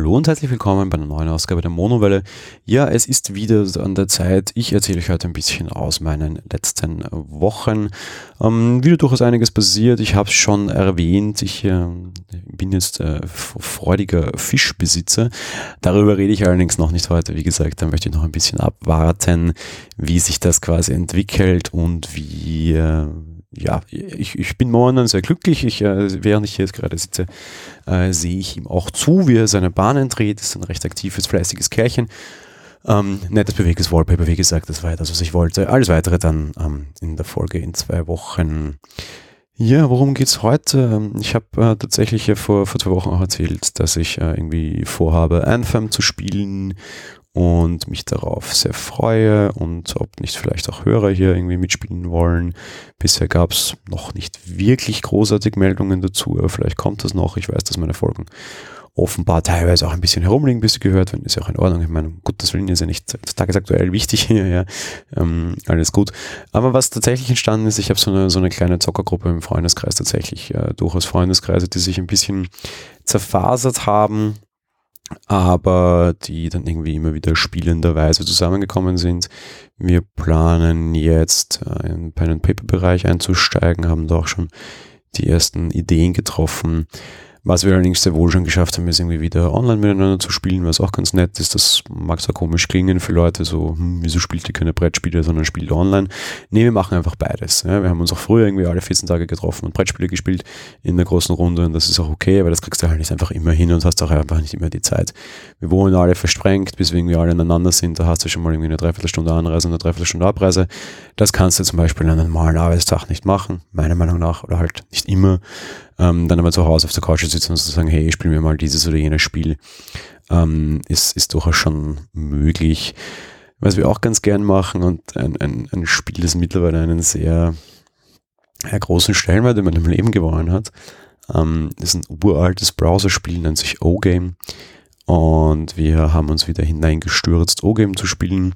Hallo und herzlich willkommen bei einer neuen Ausgabe der Monowelle. Ja, es ist wieder an der Zeit. Ich erzähle euch heute ein bisschen aus meinen letzten Wochen. Ähm, wieder durchaus einiges passiert. Ich habe es schon erwähnt. Ich äh, bin jetzt äh, freudiger Fischbesitzer. Darüber rede ich allerdings noch nicht heute. Wie gesagt, da möchte ich noch ein bisschen abwarten, wie sich das quasi entwickelt und wie, äh, ja, ich, ich bin momentan sehr glücklich. Ich, äh, während ich jetzt gerade sitze, äh, sehe ich ihm auch zu, wie er seine Bahnen dreht. Ist ein recht aktives, fleißiges Kerlchen. Ähm, nettes, bewegendes Wallpaper, wie gesagt, das war ja das, was ich wollte. Alles weitere dann ähm, in der Folge in zwei Wochen. Ja, worum geht's heute? Ähm, ich habe äh, tatsächlich vor, vor zwei Wochen auch erzählt, dass ich äh, irgendwie vorhabe, Anthem zu spielen und mich darauf sehr freue und ob nicht vielleicht auch Hörer hier irgendwie mitspielen wollen. Bisher gab es noch nicht wirklich großartig Meldungen dazu, aber vielleicht kommt das noch. Ich weiß, dass meine Folgen offenbar teilweise auch ein bisschen herumliegen, bis sie gehört werden, ist ja auch in Ordnung. Ich meine, gut, das Willen ist ja nicht tagesaktuell wichtig hier, ja, ähm, alles gut. Aber was tatsächlich entstanden ist, ich habe so eine, so eine kleine Zockergruppe im Freundeskreis tatsächlich, äh, durchaus Freundeskreise, die sich ein bisschen zerfasert haben aber die dann irgendwie immer wieder spielenderweise zusammengekommen sind. Wir planen jetzt äh, im Pen and Paper Bereich einzusteigen, haben da auch schon die ersten Ideen getroffen. Was wir allerdings sehr wohl schon geschafft haben, ist irgendwie wieder online miteinander zu spielen, was auch ganz nett ist. Das mag zwar komisch klingen für Leute, so, hm, wieso spielt ihr keine Brettspiele, sondern spielt online? Nee, wir machen einfach beides. Ja. Wir haben uns auch früher irgendwie alle 14 Tage getroffen und Brettspiele gespielt in der großen Runde und das ist auch okay, aber das kriegst du halt nicht einfach immer hin und hast auch einfach nicht immer die Zeit. Wir wohnen alle versprengt, bis wir irgendwie alle aneinander sind. Da hast du schon mal irgendwie eine Dreiviertelstunde Anreise und eine Dreiviertelstunde Abreise. Das kannst du zum Beispiel an einem normalen Arbeitstag nicht machen, meiner Meinung nach, oder halt nicht immer ähm, dann aber zu Hause auf der Couch sitzen und zu sagen, hey, spielen wir mal dieses oder jenes Spiel, ähm, ist, ist durchaus schon möglich. Was wir auch ganz gern machen und ein, ein, ein Spiel, das mittlerweile einen sehr, sehr großen Stellenwert in meinem Leben gewonnen hat, ähm, ist ein uraltes Browserspiel, nennt sich O-Game. Und wir haben uns wieder hineingestürzt, O-Game zu spielen.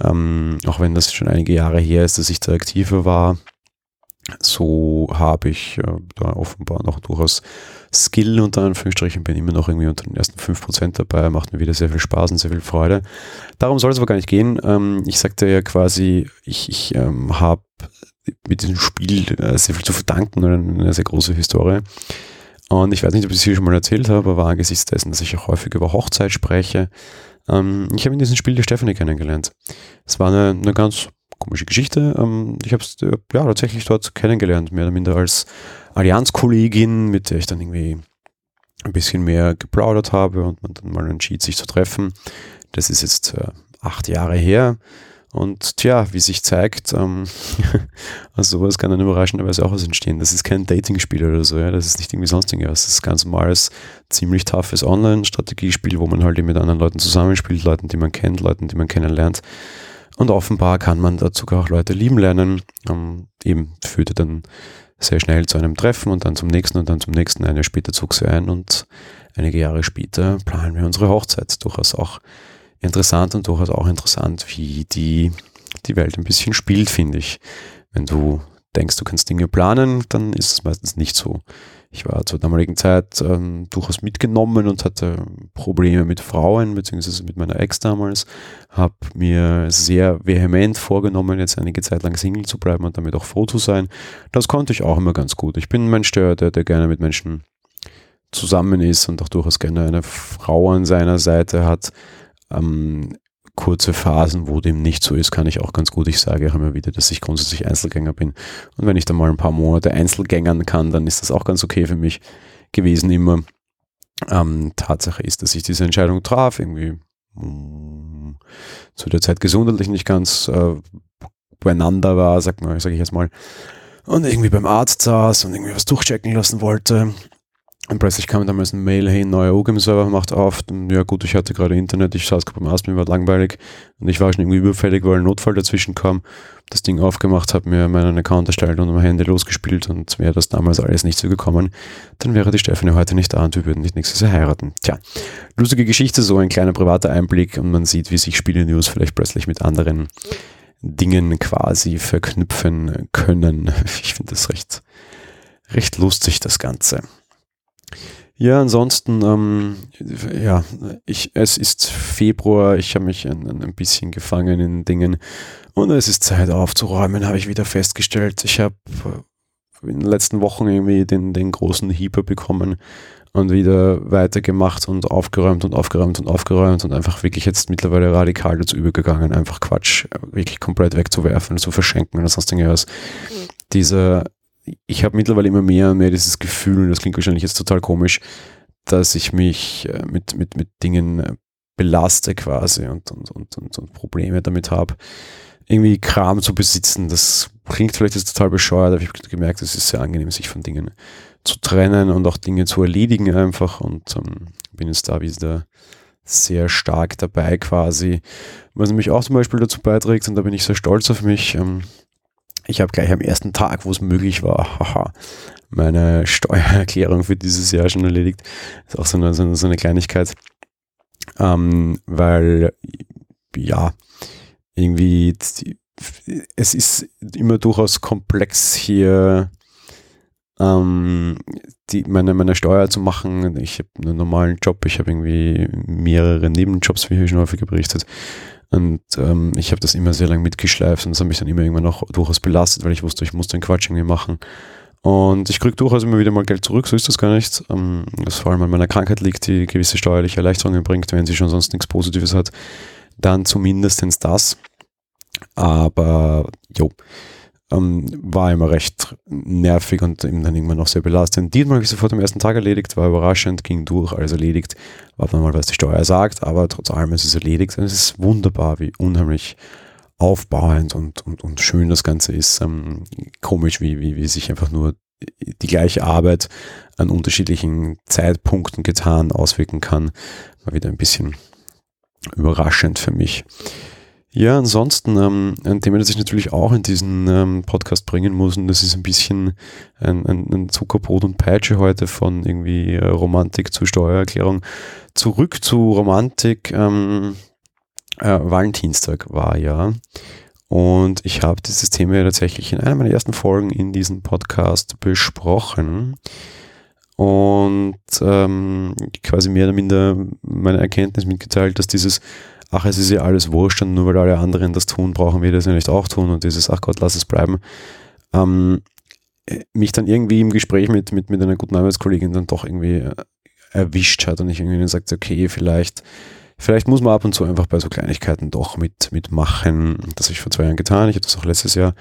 Ähm, auch wenn das schon einige Jahre her ist, dass ich da aktiver war, so habe ich äh, da offenbar noch durchaus Skill unter Anführungsstrichen, bin immer noch irgendwie unter den ersten 5% dabei, macht mir wieder sehr viel Spaß und sehr viel Freude. Darum soll es aber gar nicht gehen. Ähm, ich sagte ja quasi, ich, ich ähm, habe mit diesem Spiel äh, sehr viel zu verdanken und eine sehr große Historie. Und ich weiß nicht, ob ich es hier schon mal erzählt habe, aber angesichts dessen, dass ich auch häufig über Hochzeit spreche, ähm, ich habe in diesem Spiel die Stephanie kennengelernt. Es war eine, eine ganz komische Geschichte. Ähm, ich habe es äh, ja tatsächlich dort kennengelernt, mehr oder minder als Allianzkollegin, mit der ich dann irgendwie ein bisschen mehr geplaudert habe und man dann mal entschied, sich zu treffen. Das ist jetzt äh, acht Jahre her. Und tja, wie sich zeigt, ähm, aus sowas kann dann überraschenderweise auch was entstehen. Das ist kein Dating-Spiel oder so, ja. Das ist nicht irgendwie sonst irgendwas. Das ist ganz normales, ziemlich toughes Online-Strategiespiel, wo man halt mit anderen Leuten zusammenspielt, Leuten, die man kennt, Leuten, die man kennenlernt. Und offenbar kann man dazu auch Leute lieben lernen. Ähm, eben führte dann sehr schnell zu einem Treffen und dann zum nächsten und dann zum nächsten. Eine später zog sie ein und einige Jahre später planen wir unsere Hochzeit. Durchaus auch interessant und durchaus auch interessant, wie die, die Welt ein bisschen spielt, finde ich. Wenn du denkst, du kannst Dinge planen, dann ist es meistens nicht so. Ich war zur damaligen Zeit ähm, durchaus mitgenommen und hatte Probleme mit Frauen, beziehungsweise mit meiner Ex damals. Habe mir sehr vehement vorgenommen, jetzt einige Zeit lang Single zu bleiben und damit auch froh zu sein. Das konnte ich auch immer ganz gut. Ich bin ein Mensch, der, der, der gerne mit Menschen zusammen ist und auch durchaus gerne eine Frau an seiner Seite hat. Ähm, kurze Phasen, wo dem nicht so ist, kann ich auch ganz gut. Ich sage auch immer wieder, dass ich grundsätzlich Einzelgänger bin. Und wenn ich dann mal ein paar Monate Einzelgängern kann, dann ist das auch ganz okay für mich gewesen immer. Ähm, Tatsache ist, dass ich diese Entscheidung traf, irgendwie mm, zu der Zeit gesundheitlich nicht ganz äh, beieinander war, sag, mal, ich jetzt mal, und irgendwie beim Arzt saß und irgendwie was durchchecken lassen wollte und plötzlich kam damals ein Mail, hey, neuer OGAM-Server macht auf. Und ja gut, ich hatte gerade Internet, ich saß gerade beim Arzt, mir war langweilig und ich war schon irgendwie überfällig, weil ein Notfall dazwischen kam. Das Ding aufgemacht, habe mir meinen Account erstellt und mein Handy losgespielt und wäre das damals alles nicht so gekommen, dann wäre die Stefanie heute nicht da und wir würden nicht nächstes Jahr heiraten. Tja, lustige Geschichte, so ein kleiner privater Einblick und man sieht, wie sich Spiele-News vielleicht plötzlich mit anderen Dingen quasi verknüpfen können. Ich finde das recht, recht lustig, das Ganze. Ja, ansonsten, ähm, ja, ich, es ist Februar, ich habe mich ein, ein bisschen gefangen in Dingen und es ist Zeit aufzuräumen, habe ich wieder festgestellt. Ich habe in den letzten Wochen irgendwie den, den großen Hieber bekommen und wieder weitergemacht und aufgeräumt und aufgeräumt und aufgeräumt und einfach wirklich jetzt mittlerweile radikal dazu übergegangen, einfach Quatsch wirklich komplett wegzuwerfen, zu verschenken oder sonst irgendwas. Mhm. Dieser, ich habe mittlerweile immer mehr und mehr dieses Gefühl, und das klingt wahrscheinlich jetzt total komisch, dass ich mich äh, mit, mit, mit Dingen äh, belaste quasi und, und, und, und, und Probleme damit habe, irgendwie Kram zu besitzen. Das klingt vielleicht jetzt total bescheuert, aber ich habe gemerkt, es ist sehr angenehm, sich von Dingen zu trennen und auch Dinge zu erledigen einfach und ähm, bin jetzt da wieder sehr stark dabei quasi. Was nämlich auch zum Beispiel dazu beiträgt, und da bin ich sehr stolz auf mich, ähm, ich habe gleich am ersten Tag, wo es möglich war, haha, meine Steuererklärung für dieses Jahr schon erledigt. Ist auch so eine, so eine, so eine Kleinigkeit. Ähm, weil, ja, irgendwie, es ist immer durchaus komplex hier ähm, die, meine, meine Steuer zu machen. Ich habe einen normalen Job, ich habe irgendwie mehrere Nebenjobs, wie hier schon häufig berichtet. Und ähm, ich habe das immer sehr lang mitgeschleift und das hat mich dann immer irgendwann auch durchaus belastet, weil ich wusste, ich muss den Quatsch irgendwie machen. Und ich kriege durchaus immer wieder mal Geld zurück, so ist das gar nicht. Ähm, das vor allem an meiner Krankheit liegt, die gewisse steuerliche Erleichterungen bringt, wenn sie schon sonst nichts Positives hat, dann zumindest das. Aber jo, ähm, war immer recht nervig und dann irgendwann noch sehr belastend. Diesmal habe ich sofort am ersten Tag erledigt, war überraschend, ging durch, alles erledigt. Warten wir mal, was die Steuer sagt, aber trotz allem ist es erledigt und es ist wunderbar, wie unheimlich aufbauend und, und, und schön das Ganze ist. Ähm, komisch, wie, wie, wie sich einfach nur die gleiche Arbeit an unterschiedlichen Zeitpunkten getan auswirken kann. War wieder ein bisschen überraschend für mich. Ja, ansonsten ähm, ein Thema, das ich natürlich auch in diesen ähm, Podcast bringen muss, und das ist ein bisschen ein, ein, ein Zuckerbrot und Peitsche heute von irgendwie äh, Romantik zu Steuererklärung. Zurück zu Romantik. Ähm, äh, Valentinstag war ja. Und ich habe dieses Thema ja tatsächlich in einer meiner ersten Folgen in diesem Podcast besprochen und ähm, quasi mehr oder minder meine Erkenntnis mitgeteilt, dass dieses ach, es ist ja alles wurscht und nur weil alle anderen das tun, brauchen wir das ja nicht auch tun und dieses, ach Gott, lass es bleiben, ähm, mich dann irgendwie im Gespräch mit, mit, mit einer guten Arbeitskollegin dann doch irgendwie äh, erwischt hat und ich irgendwie sagte, okay, vielleicht, vielleicht muss man ab und zu einfach bei so Kleinigkeiten doch mit, mitmachen. Das habe ich vor zwei Jahren getan. Ich habe das auch letztes Jahr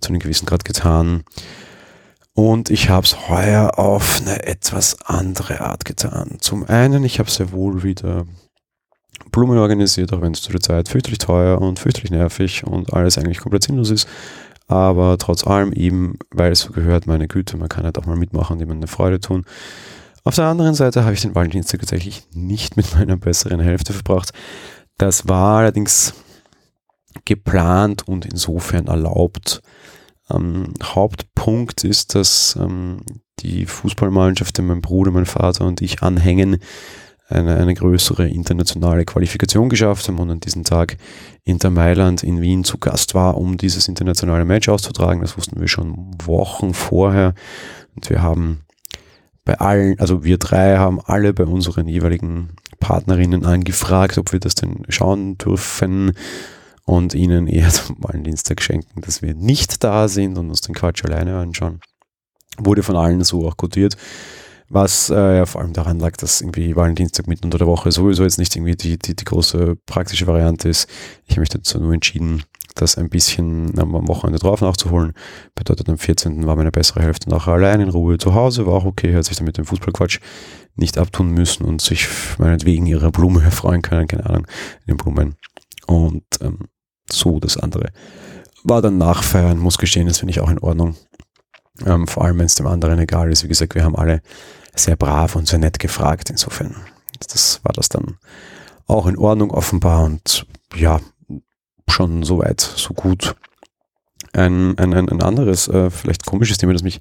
zu einem gewissen Grad getan. Und ich habe es heuer auf eine etwas andere Art getan. Zum einen, ich habe sehr wohl wieder Blumen organisiert, auch wenn es zu der Zeit fürchterlich teuer und fürchterlich nervig und alles eigentlich komplett sinnlos ist. Aber trotz allem eben, weil es so gehört, meine Güte, man kann halt auch mal mitmachen, dem eine Freude tun. Auf der anderen Seite habe ich den Valentinstag tatsächlich nicht mit meiner besseren Hälfte verbracht. Das war allerdings geplant und insofern erlaubt. Ähm, Hauptpunkt ist, dass ähm, die Fußballmannschaft, die mein Bruder, mein Vater und ich anhängen, eine, eine größere internationale Qualifikation geschafft haben und an diesem Tag Inter Mailand in Wien zu Gast war, um dieses internationale Match auszutragen. Das wussten wir schon Wochen vorher. Und wir haben bei allen, also wir drei haben alle bei unseren jeweiligen Partnerinnen angefragt, ob wir das denn schauen dürfen und ihnen eher zum Valentinstag schenken, dass wir nicht da sind und uns den Quatsch alleine anschauen. Wurde von allen so auch quotiert was äh, vor allem daran lag, dass irgendwie Valentinstag mitten unter der Woche sowieso jetzt nicht irgendwie die, die, die große praktische Variante ist. Ich habe mich dazu nur entschieden, das ein bisschen am Wochenende drauf nachzuholen. Bedeutet, am 14. war meine bessere Hälfte nachher allein in Ruhe zu Hause, war auch okay, hat sich dann mit dem Fußballquatsch nicht abtun müssen und sich meinetwegen ihrer Blume erfreuen können, keine Ahnung, den Blumen. Und ähm, so das andere. War dann nachfeiern, muss gestehen, das finde ich auch in Ordnung. Ähm, vor allem, wenn es dem anderen egal ist. Wie gesagt, wir haben alle sehr brav und sehr nett gefragt. Insofern, das war das dann auch in Ordnung offenbar und ja, schon so weit, so gut. Ein, ein, ein anderes, äh, vielleicht komisches Thema, das mich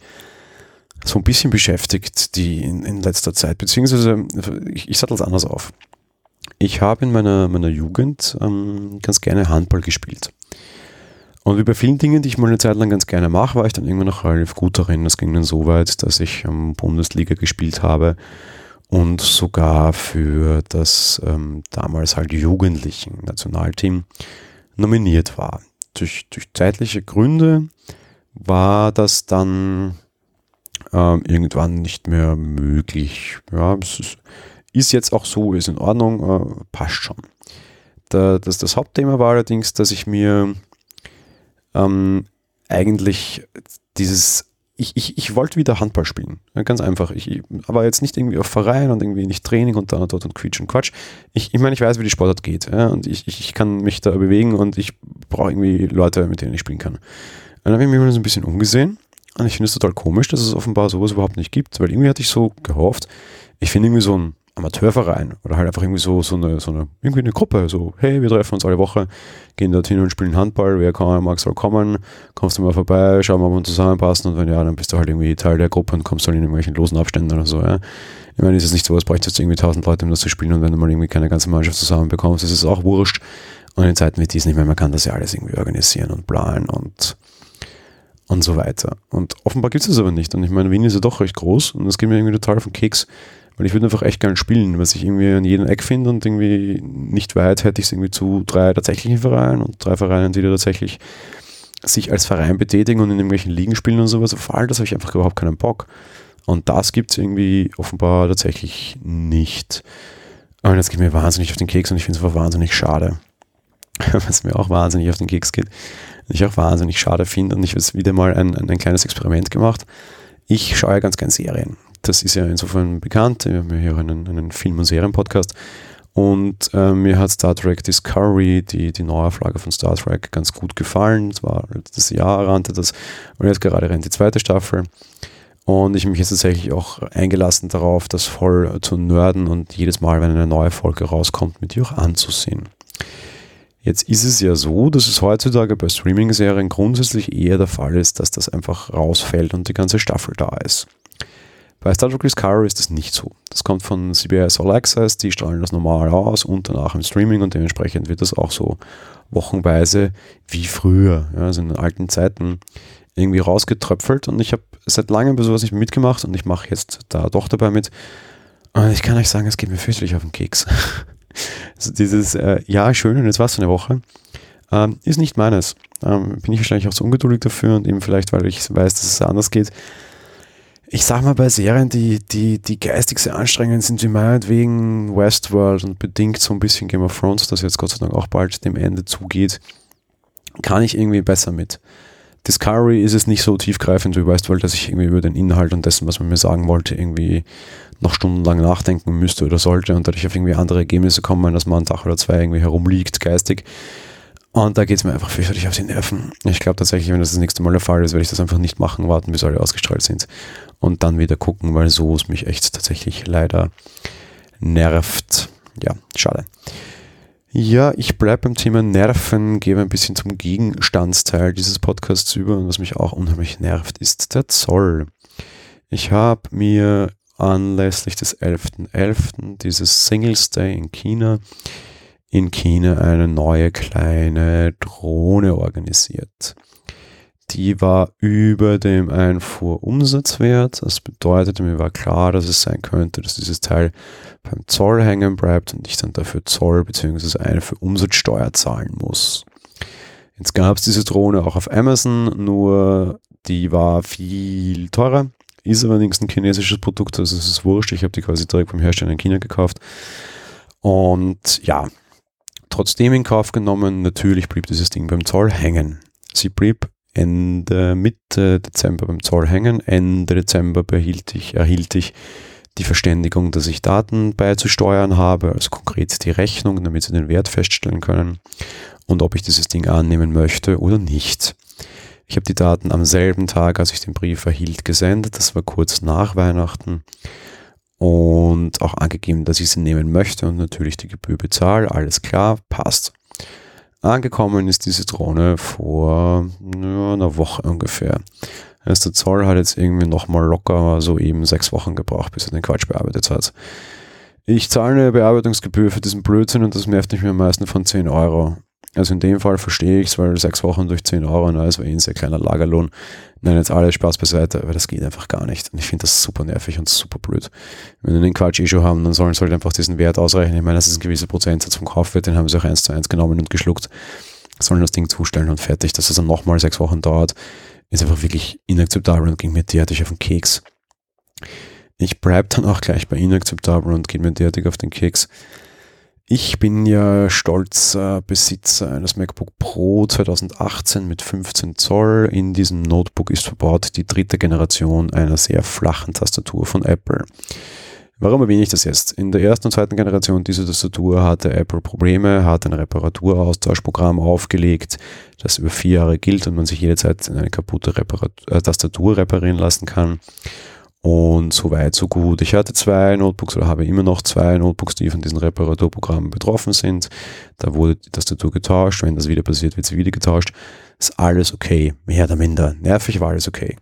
so ein bisschen beschäftigt, die in, in letzter Zeit, beziehungsweise ich, ich sattel es anders auf. Ich habe in meiner, meiner Jugend ähm, ganz gerne Handball gespielt. Und wie bei vielen Dingen, die ich mal eine Zeit lang ganz gerne mache, war ich dann irgendwann noch relativ gut darin. Das ging dann so weit, dass ich ähm, Bundesliga gespielt habe und sogar für das ähm, damals halt Jugendlichen Nationalteam nominiert war. Durch, durch zeitliche Gründe war das dann ähm, irgendwann nicht mehr möglich. Ja, es ist, ist, jetzt auch so, ist in Ordnung, äh, passt schon. Da, das, das Hauptthema war allerdings, dass ich mir ähm, eigentlich dieses ich, ich, ich wollte wieder Handball spielen. ganz einfach. Ich, aber jetzt nicht irgendwie auf Verein und irgendwie nicht Training und da und dort und Quietsch und Quatsch. Ich, ich meine, ich weiß, wie die Sportart geht. Ja, und ich, ich, ich kann mich da bewegen und ich brauche irgendwie Leute, mit denen ich spielen kann. Und dann habe ich mich mal so ein bisschen umgesehen und ich finde es total komisch, dass es offenbar sowas überhaupt nicht gibt, weil irgendwie hatte ich so gehofft, ich finde irgendwie so ein Amateurverein oder halt einfach irgendwie so, so, eine, so eine, irgendwie eine Gruppe, so, hey, wir treffen uns alle Woche, gehen dorthin und spielen Handball, wer kann, mag, soll kommen, kommst du mal vorbei, schauen wir, ob wir zusammenpassen und wenn ja, dann bist du halt irgendwie Teil der Gruppe und kommst halt in irgendwelchen losen Abständen oder so, ja. Ich meine, ist es nicht so, es bräuchte jetzt irgendwie tausend Leute, um das zu spielen und wenn du mal irgendwie keine ganze Mannschaft zusammenbekommst, ist es auch wurscht. Und in Zeiten wie diesen, ich meine, man kann das ja alles irgendwie organisieren und planen und und so weiter. Und offenbar gibt es das aber nicht. Und ich meine, Wien ist ja doch recht groß und das geht mir irgendwie total auf den Keks, weil ich würde einfach echt gern spielen, was ich irgendwie an jedem Eck finde und irgendwie nicht weit hätte ich es irgendwie zu drei tatsächlichen Vereinen und drei Vereinen, die da tatsächlich sich als Verein betätigen und in irgendwelchen Ligen spielen und sowas. Auf all das habe ich einfach überhaupt keinen Bock. Und das gibt es irgendwie offenbar tatsächlich nicht. Und das geht mir wahnsinnig auf den Keks und ich finde es einfach wahnsinnig schade. Was mir auch wahnsinnig auf den Keks geht. Ich auch wahnsinnig schade finde und ich habe wieder mal ein, ein, ein kleines Experiment gemacht. Ich schaue ja ganz gern Serien das ist ja insofern bekannt. Wir haben ja hier einen, einen Film- und Serien-Podcast. Und äh, mir hat Star Trek Discovery, die, die Neuauflage von Star Trek, ganz gut gefallen. Es war das Jahr rannte das und jetzt gerade rennt die zweite Staffel. Und ich mich jetzt tatsächlich auch eingelassen darauf, das voll zu nörden und jedes Mal, wenn eine neue Folge rauskommt, mit ihr auch anzusehen. Jetzt ist es ja so, dass es heutzutage bei Streaming-Serien grundsätzlich eher der Fall ist, dass das einfach rausfällt und die ganze Staffel da ist. Bei Star Trek Discovery ist das nicht so. Das kommt von CBS All Access, die strahlen das normal aus und danach im Streaming und dementsprechend wird das auch so wochenweise wie früher, ja, also in den alten Zeiten irgendwie rausgetröpfelt und ich habe seit langem bei sowas nicht mitgemacht und ich mache jetzt da doch dabei mit. Und ich kann euch sagen, es geht mir fürchterlich auf den Keks. also dieses, äh, ja, schön und jetzt war es eine Woche, ähm, ist nicht meines. Ähm, bin ich wahrscheinlich auch zu ungeduldig dafür und eben vielleicht, weil ich weiß, dass es anders geht ich sag mal, bei Serien, die, die, die geistig sehr anstrengend sind, wie meinetwegen Westworld und bedingt so ein bisschen Game of Thrones, das jetzt Gott sei Dank auch bald dem Ende zugeht, kann ich irgendwie besser mit. Discovery ist es nicht so tiefgreifend wie Westworld, dass ich irgendwie über den Inhalt und dessen, was man mir sagen wollte, irgendwie noch stundenlang nachdenken müsste oder sollte und dadurch auf irgendwie andere Ergebnisse kommen, dass man einen Tag oder zwei irgendwie herumliegt, geistig. Und da geht es mir einfach fürchterlich auf die Nerven. Ich glaube tatsächlich, wenn das das nächste Mal der Fall ist, werde ich das einfach nicht machen, warten, bis alle ausgestrahlt sind und dann wieder gucken, weil so es mich echt tatsächlich leider nervt. Ja, schade. Ja, ich bleibe beim Thema Nerven, gebe ein bisschen zum Gegenstandsteil dieses Podcasts über und was mich auch unheimlich nervt, ist der Zoll. Ich habe mir anlässlich des 11.11. .11. dieses Singles Day in China in China eine neue kleine Drohne organisiert. Die war über dem Einfuhrumsatzwert. Das bedeutet, mir war klar, dass es sein könnte, dass dieses Teil beim Zoll hängen bleibt und ich dann dafür Zoll bzw. eine für Umsatzsteuer zahlen muss. Jetzt gab es diese Drohne auch auf Amazon, nur die war viel teurer. Ist allerdings ein chinesisches Produkt, also es ist wurscht. Ich habe die quasi direkt vom Hersteller in China gekauft. Und ja, trotzdem in Kauf genommen, natürlich blieb dieses Ding beim Zoll hängen. Sie blieb Ende, Mitte Dezember beim Zoll hängen. Ende Dezember behielt ich, erhielt ich die Verständigung, dass ich Daten beizusteuern habe, also konkret die Rechnung, damit sie den Wert feststellen können und ob ich dieses Ding annehmen möchte oder nicht. Ich habe die Daten am selben Tag, als ich den Brief erhielt, gesendet. Das war kurz nach Weihnachten und auch angegeben, dass ich sie nehmen möchte und natürlich die Gebühr bezahle. Alles klar, passt. Angekommen ist diese Drohne vor ja, einer Woche ungefähr. Also der Zoll hat jetzt irgendwie nochmal locker so eben sechs Wochen gebraucht, bis er den Quatsch bearbeitet hat. Ich zahle eine Bearbeitungsgebühr für diesen Blödsinn und das nervt mich mir am meisten von 10 Euro. Also in dem Fall verstehe ich es, weil sechs Wochen durch 10 Euro, na, das war eh ein sehr kleiner Lagerlohn. Nein, jetzt alles Spaß beiseite, aber das geht einfach gar nicht. Und ich finde das super nervig und super blöd. Wenn wir den Quatsch eh schon haben, dann sollen sie halt einfach diesen Wert ausrechnen. Ich meine, das ist ein gewisser Prozentsatz vom Kaufwert, den haben sie auch eins zu eins genommen und geschluckt. Sollen das Ding zustellen und fertig. Dass es dann nochmal sechs Wochen dauert, ist einfach wirklich inakzeptabel und ging mir derartig auf den Keks. Ich bleibe dann auch gleich bei inakzeptabel und gehe mir derartig auf den Keks. Ich bin ja stolzer Besitzer eines MacBook Pro 2018 mit 15 Zoll. In diesem Notebook ist verbaut die dritte Generation einer sehr flachen Tastatur von Apple. Warum erwähne ich das jetzt? In der ersten und zweiten Generation dieser Tastatur hatte Apple Probleme, hat ein Reparaturaustauschprogramm aufgelegt, das über vier Jahre gilt und man sich jederzeit eine kaputte Reparatur, äh, Tastatur reparieren lassen kann. Und so weit, so gut. Ich hatte zwei Notebooks oder habe immer noch zwei Notebooks, die von diesen Reparaturprogrammen betroffen sind. Da wurde die Tastatur getauscht. Wenn das wieder passiert, wird sie wieder getauscht. Ist alles okay. Mehr oder minder. Nervig war alles okay.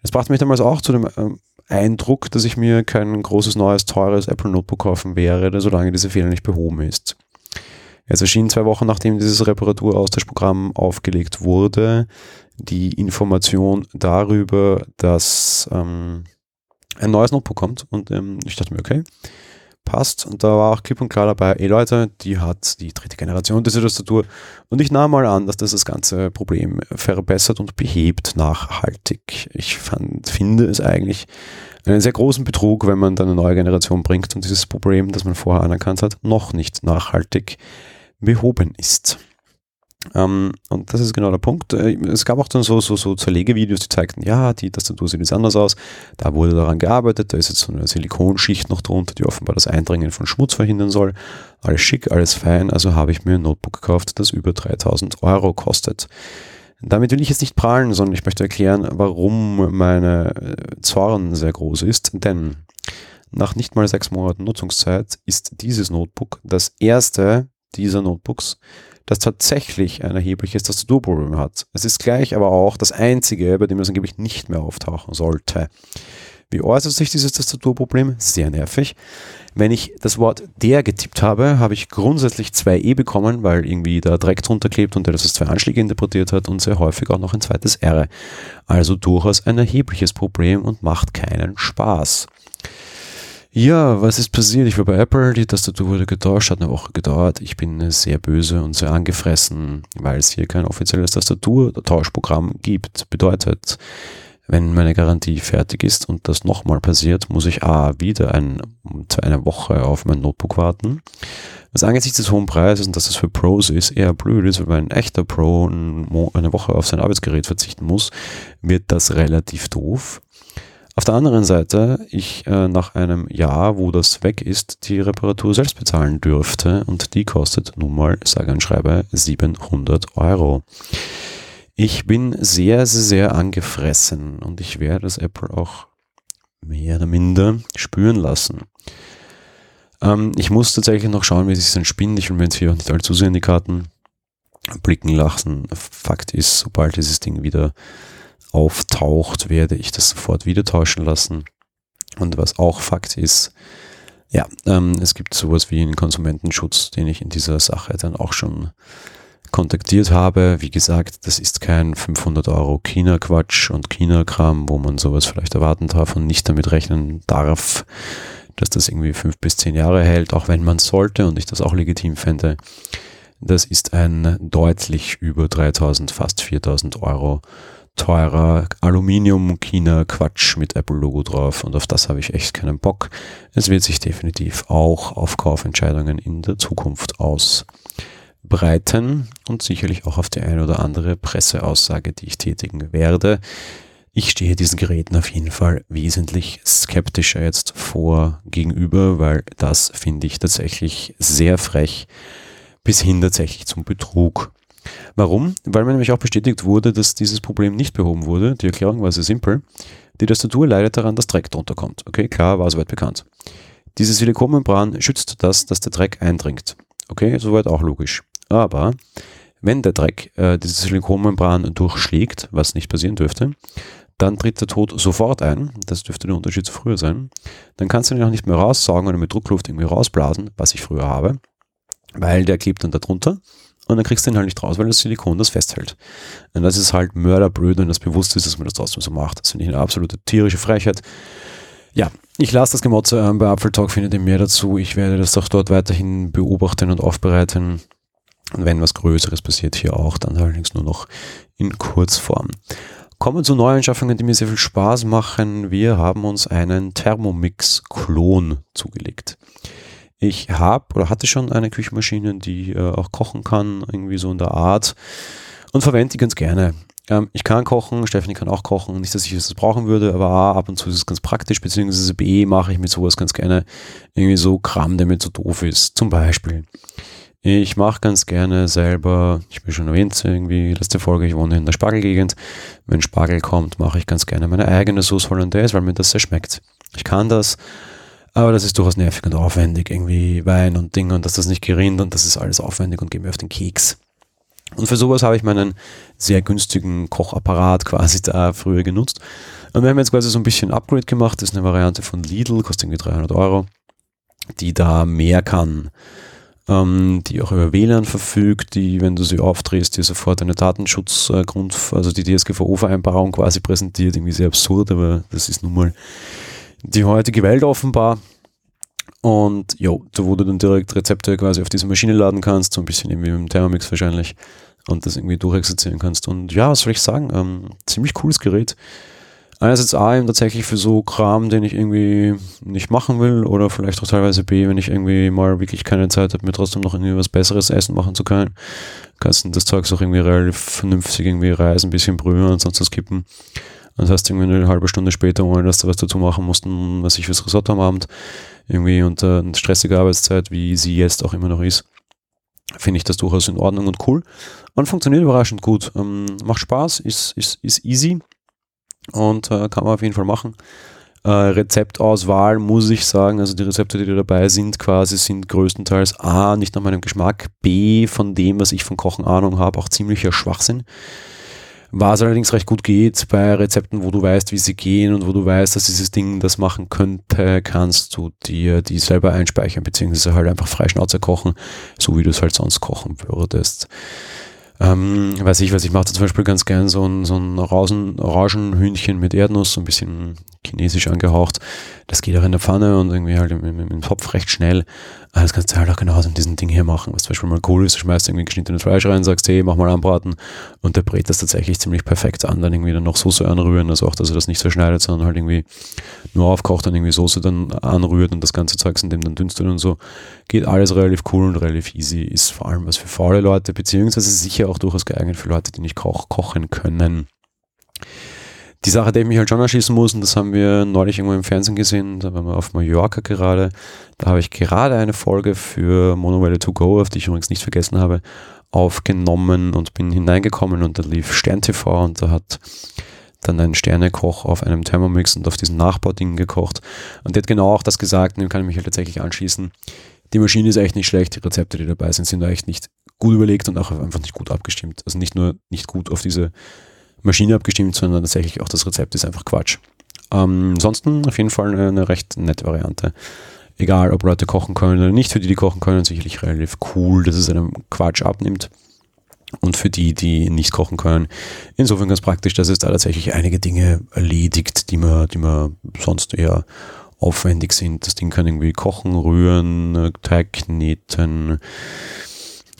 Das brachte mich damals auch zu dem ähm, Eindruck, dass ich mir kein großes, neues, teures Apple Notebook kaufen werde, solange diese Fehler nicht behoben ist. Es erschien zwei Wochen nachdem dieses Reparaturaustauschprogramm aufgelegt wurde, die Information darüber, dass ähm, ein neues Notebook kommt. Und ähm, ich dachte mir, okay, passt. Und da war auch klipp und klar dabei, ey Leute, die hat die dritte Generation dieser Tastatur. Und ich nahm mal an, dass das das ganze Problem verbessert und behebt nachhaltig. Ich fand, finde es eigentlich einen sehr großen Betrug, wenn man dann eine neue Generation bringt und dieses Problem, das man vorher anerkannt hat, noch nicht nachhaltig behoben ist. Ähm, und das ist genau der Punkt. Äh, es gab auch dann so, so, so Zerlegevideos, die zeigten, ja, die Tastatur sieht jetzt anders aus. Da wurde daran gearbeitet, da ist jetzt so eine Silikonschicht noch drunter, die offenbar das Eindringen von Schmutz verhindern soll. Alles schick, alles fein. Also habe ich mir ein Notebook gekauft, das über 3000 Euro kostet. Damit will ich jetzt nicht prahlen, sondern ich möchte erklären, warum meine äh, Zorn sehr groß ist. Denn nach nicht mal sechs Monaten Nutzungszeit ist dieses Notebook das erste dieser Notebooks, das tatsächlich ein erhebliches Tastaturproblem hat. Es ist gleich aber auch das einzige, bei dem das angeblich nicht mehr auftauchen sollte. Wie äußert sich dieses Tastaturproblem? Sehr nervig. Wenn ich das Wort der getippt habe, habe ich grundsätzlich zwei E bekommen, weil irgendwie da Dreck drunter klebt und der das als zwei Anschläge interpretiert hat und sehr häufig auch noch ein zweites R. Also durchaus ein erhebliches Problem und macht keinen Spaß. Ja, was ist passiert? Ich war bei Apple, die Tastatur wurde getauscht, hat eine Woche gedauert. Ich bin sehr böse und sehr angefressen, weil es hier kein offizielles Tastaturtauschprogramm gibt. Bedeutet, wenn meine Garantie fertig ist und das nochmal passiert, muss ich A, wieder ein, eine Woche auf mein Notebook warten. Was angesichts des hohen Preises und dass das für Pros ist, eher blöd ist, weil ein echter Pro eine Woche auf sein Arbeitsgerät verzichten muss, wird das relativ doof. Auf der anderen Seite, ich äh, nach einem Jahr, wo das weg ist, die Reparatur selbst bezahlen dürfte und die kostet nun mal, sage und schreibe, 700 Euro. Ich bin sehr, sehr, sehr angefressen und ich werde das Apple auch mehr oder minder spüren lassen. Ähm, ich muss tatsächlich noch schauen, wie sich das entspinnt. Ich will mir jetzt hier auch nicht allzu sehr in die Karten blicken lassen. Fakt ist, sobald dieses Ding wieder auftaucht, werde ich das sofort wieder tauschen lassen. Und was auch Fakt ist, ja, ähm, es gibt sowas wie einen Konsumentenschutz, den ich in dieser Sache dann auch schon kontaktiert habe. Wie gesagt, das ist kein 500 Euro China-Quatsch und China-Kram, wo man sowas vielleicht erwarten darf und nicht damit rechnen darf, dass das irgendwie fünf bis zehn Jahre hält, auch wenn man sollte und ich das auch legitim fände. Das ist ein deutlich über 3000, fast 4000 Euro teurer Aluminium-China-Quatsch mit Apple-Logo drauf und auf das habe ich echt keinen Bock. Es wird sich definitiv auch auf Kaufentscheidungen in der Zukunft ausbreiten und sicherlich auch auf die eine oder andere Presseaussage, die ich tätigen werde. Ich stehe diesen Geräten auf jeden Fall wesentlich skeptischer jetzt vor gegenüber, weil das finde ich tatsächlich sehr frech bis hin tatsächlich zum Betrug. Warum? Weil mir nämlich auch bestätigt wurde, dass dieses Problem nicht behoben wurde. Die Erklärung war sehr simpel. Die Tastatur leidet daran, dass Dreck drunter kommt. Okay, klar, war soweit bekannt. Diese Silikonmembran schützt das, dass der Dreck eindringt. Okay, soweit auch logisch. Aber wenn der Dreck äh, diese Silikonmembran durchschlägt, was nicht passieren dürfte, dann tritt der Tod sofort ein. Das dürfte der Unterschied zu früher sein. Dann kannst du ihn auch nicht mehr raussaugen oder mit Druckluft irgendwie rausblasen, was ich früher habe, weil der klebt dann da drunter und dann kriegst du den halt nicht raus, weil das Silikon das festhält. Und das ist halt mörderblöd und das bewusst ist, dass man das trotzdem so macht. Das finde ich eine absolute tierische Frechheit. Ja, ich lasse das Gemotze äh, bei Apfeltalk, findet ihr mehr dazu. Ich werde das auch dort weiterhin beobachten und aufbereiten. Und wenn was Größeres passiert, hier auch, dann allerdings nur noch in Kurzform. Kommen zu Neuanschaffungen, die mir sehr viel Spaß machen. Wir haben uns einen Thermomix-Klon zugelegt. Ich habe oder hatte schon eine Küchenmaschine, die äh, auch kochen kann, irgendwie so in der Art und verwende die ganz gerne. Ähm, ich kann kochen, Stephanie kann auch kochen, nicht, dass ich das brauchen würde, aber A, ab und zu ist es ganz praktisch, beziehungsweise B, mache ich mit sowas ganz gerne irgendwie so Kram, der mir zu doof ist. Zum Beispiel, ich mache ganz gerne selber, ich bin schon erwähnt, irgendwie letzte Folge, ich wohne in der Spargelgegend. Wenn Spargel kommt, mache ich ganz gerne meine eigene Sauce Hollandaise, weil mir das sehr schmeckt. Ich kann das, aber das ist durchaus nervig und aufwendig, irgendwie Wein und Dinge und dass das nicht gerinnt und das ist alles aufwendig und geht mir auf den Keks. Und für sowas habe ich meinen sehr günstigen Kochapparat quasi da früher genutzt. Und wir haben jetzt quasi so ein bisschen Upgrade gemacht. Das ist eine Variante von Lidl, kostet irgendwie 300 Euro, die da mehr kann, ähm, die auch über WLAN verfügt, die, wenn du sie aufdrehst, dir sofort eine Datenschutzgrund, also die DSGVO-Vereinbarung quasi präsentiert. Irgendwie sehr absurd, aber das ist nun mal die heutige Welt offenbar. Und jo, da wo du dann direkt Rezepte quasi auf diese Maschine laden kannst, so ein bisschen irgendwie mit dem Thermomix wahrscheinlich und das irgendwie durchexerzieren kannst. Und ja, was soll ich sagen? Ähm, ziemlich cooles Gerät. Einerseits A, eben tatsächlich für so Kram, den ich irgendwie nicht machen will, oder vielleicht auch teilweise B, wenn ich irgendwie mal wirklich keine Zeit habe, mir trotzdem noch irgendwie was Besseres Essen machen zu können. Kannst du das Zeug auch irgendwie relativ vernünftig irgendwie reisen, ein bisschen brühen und sonst was kippen. Das heißt, irgendwie eine halbe Stunde später, ohne dass du was dazu machen mussten, was ich fürs Risotto am Abend, irgendwie unter eine stressige Arbeitszeit, wie sie jetzt auch immer noch ist, finde ich das durchaus in Ordnung und cool. Und funktioniert überraschend gut. Ähm, macht Spaß, ist, ist, ist easy und äh, kann man auf jeden Fall machen. Äh, Rezeptauswahl muss ich sagen, also die Rezepte, die da dabei sind, quasi sind größtenteils A, nicht nach meinem Geschmack, B, von dem, was ich von Kochen Ahnung habe, auch ziemlicher Schwachsinn. Was allerdings recht gut geht bei Rezepten, wo du weißt, wie sie gehen und wo du weißt, dass dieses Ding das machen könnte, kannst du dir die selber einspeichern, beziehungsweise halt einfach frei Schnauze kochen, so wie du es halt sonst kochen würdest. Ähm, weiß ich was, ich mache zum Beispiel ganz gern so ein, so ein Orangen, Orangenhühnchen mit Erdnuss, so ein bisschen chinesisch angehaucht. Das geht auch in der Pfanne und irgendwie halt im, im, im Topf recht schnell. Aber das kannst du halt auch genauso in diesem Ding hier machen, was zum Beispiel mal cool ist. Du schmeißt irgendwie geschnittenes Fleisch rein, sagst, hey, mach mal anbraten und der brät das tatsächlich ziemlich perfekt an. Dann irgendwie dann noch Soße anrühren, also auch, dass er das nicht zerschneidet, sondern halt irgendwie nur aufkocht, dann irgendwie Soße dann anrührt und das ganze Zeug in dem dann dünstet und so. Geht alles relativ cool und relativ easy. Ist vor allem was für faule Leute, beziehungsweise sicher auch durchaus geeignet für Leute, die nicht koch kochen können. Die Sache, die ich mich halt schon erschießen muss, und das haben wir neulich irgendwo im Fernsehen gesehen, da waren wir auf Mallorca gerade, da habe ich gerade eine Folge für Monowelle to go, auf die ich übrigens nicht vergessen habe, aufgenommen und bin hineingekommen und da lief Stern TV und da hat dann ein Sternekoch auf einem Thermomix und auf diesen Nachbaudingen gekocht. Und der hat genau auch das gesagt, und dem kann ich mich halt tatsächlich anschließen. Die Maschine ist echt nicht schlecht, die Rezepte, die dabei sind, sind echt nicht gut überlegt und auch einfach nicht gut abgestimmt. Also nicht nur nicht gut auf diese Maschine abgestimmt, sondern tatsächlich auch das Rezept ist einfach Quatsch. Ähm, ansonsten auf jeden Fall eine, recht nette Variante. Egal, ob Leute kochen können oder nicht, für die, die kochen können, sicherlich relativ cool, dass es einem Quatsch abnimmt. Und für die, die nicht kochen können, insofern ganz praktisch, dass es da tatsächlich einige Dinge erledigt, die man, die man sonst eher aufwendig sind. Das Ding kann irgendwie kochen, rühren, Teig kneten,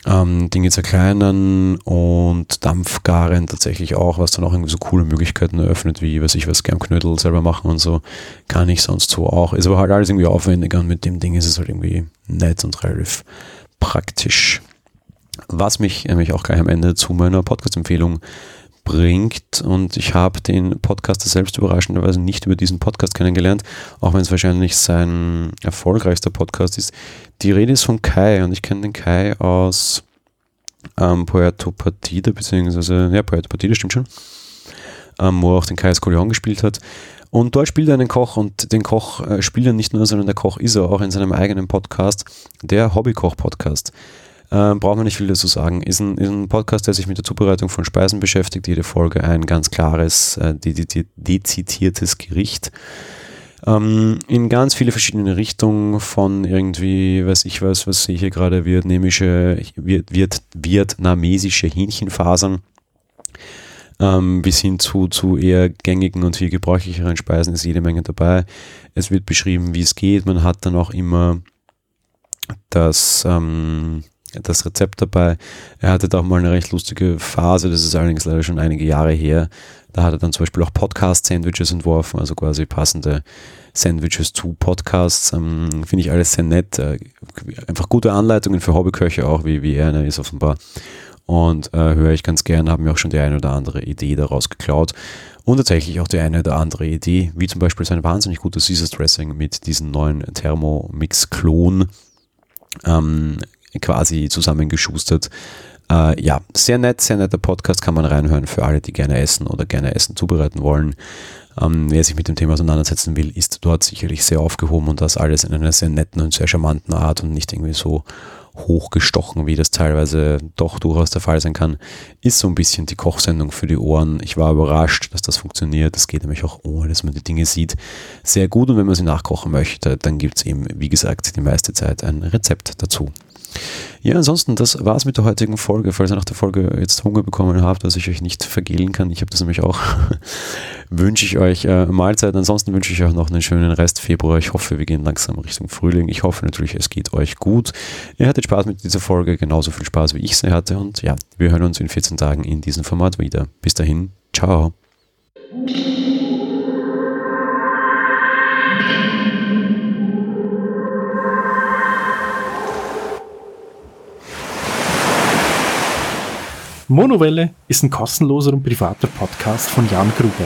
ähm, Dinge zerkleinern und Dampfgaren tatsächlich auch, was dann auch irgendwie so coole Möglichkeiten eröffnet, wie, was ich was, Germknödel selber machen und so, kann ich sonst so auch. Ist aber halt alles irgendwie aufwendiger und mit dem Ding ist es halt irgendwie nett und relativ praktisch. Was mich nämlich auch gleich am Ende zu meiner Podcast-Empfehlung bringt. Und ich habe den Podcaster selbst überraschenderweise nicht über diesen Podcast kennengelernt, auch wenn es wahrscheinlich sein erfolgreichster Podcast ist. Die Rede ist von Kai und ich kenne den Kai aus ähm, Puerto Partida, beziehungsweise, ja, Puerto Partida stimmt schon, ähm, wo er auch den Kai Escolion gespielt hat. Und dort spielt er einen Koch und den Koch äh, spielt er nicht nur, sondern der Koch ist er auch in seinem eigenen Podcast, der Hobbykoch-Podcast. Äh, braucht man nicht viel dazu sagen. Ist ein, ist ein Podcast, der sich mit der Zubereitung von Speisen beschäftigt. Jede Folge ein ganz klares, äh, dezidiertes Gericht. ähm, in ganz viele verschiedene Richtungen von irgendwie, weiß ich was, was sehe ich hier gerade, vietnamische, viet, viet, vietnamesische Hähnchenfasern ähm, bis hin zu, zu eher gängigen und viel gebräuchlicheren Speisen ist jede Menge dabei. Es wird beschrieben, wie es geht. Man hat dann auch immer das, ähm, das Rezept dabei. Er hatte da auch mal eine recht lustige Phase, das ist allerdings leider schon einige Jahre her. Da hat er dann zum Beispiel auch Podcast-Sandwiches entworfen, also quasi passende Sandwiches zu Podcasts. Ähm, Finde ich alles sehr nett. Äh, einfach gute Anleitungen für Hobbyköche auch, wie, wie er ist offenbar und äh, höre ich ganz gern, habe mir auch schon die eine oder andere Idee daraus geklaut und tatsächlich auch die eine oder andere Idee, wie zum Beispiel sein wahnsinnig gutes Caesar Dressing mit diesem neuen Thermomix-Klon ähm, quasi zusammengeschustert. Äh, ja, sehr nett, sehr netter Podcast, kann man reinhören für alle, die gerne essen oder gerne Essen zubereiten wollen. Ähm, wer sich mit dem Thema auseinandersetzen will, ist dort sicherlich sehr aufgehoben und das alles in einer sehr netten und sehr charmanten Art und nicht irgendwie so hochgestochen, wie das teilweise doch durchaus der Fall sein kann, ist so ein bisschen die Kochsendung für die Ohren. Ich war überrascht, dass das funktioniert. Das geht nämlich auch ohne, dass man die Dinge sieht, sehr gut. Und wenn man sie nachkochen möchte, dann gibt es eben, wie gesagt, die meiste Zeit ein Rezept dazu. Ja, ansonsten, das war's mit der heutigen Folge. Falls ihr nach der Folge jetzt Hunger bekommen habt, was ich euch nicht vergehen kann, ich habe das nämlich auch, wünsche ich euch äh, Mahlzeit. Ansonsten wünsche ich euch noch einen schönen Rest Februar. Ich hoffe, wir gehen langsam Richtung Frühling. Ich hoffe natürlich, es geht euch gut. Ihr hattet Spaß mit dieser Folge, genauso viel Spaß, wie ich sie hatte. Und ja, wir hören uns in 14 Tagen in diesem Format wieder. Bis dahin, ciao. Monowelle ist ein kostenloser und privater Podcast von Jan Gruber.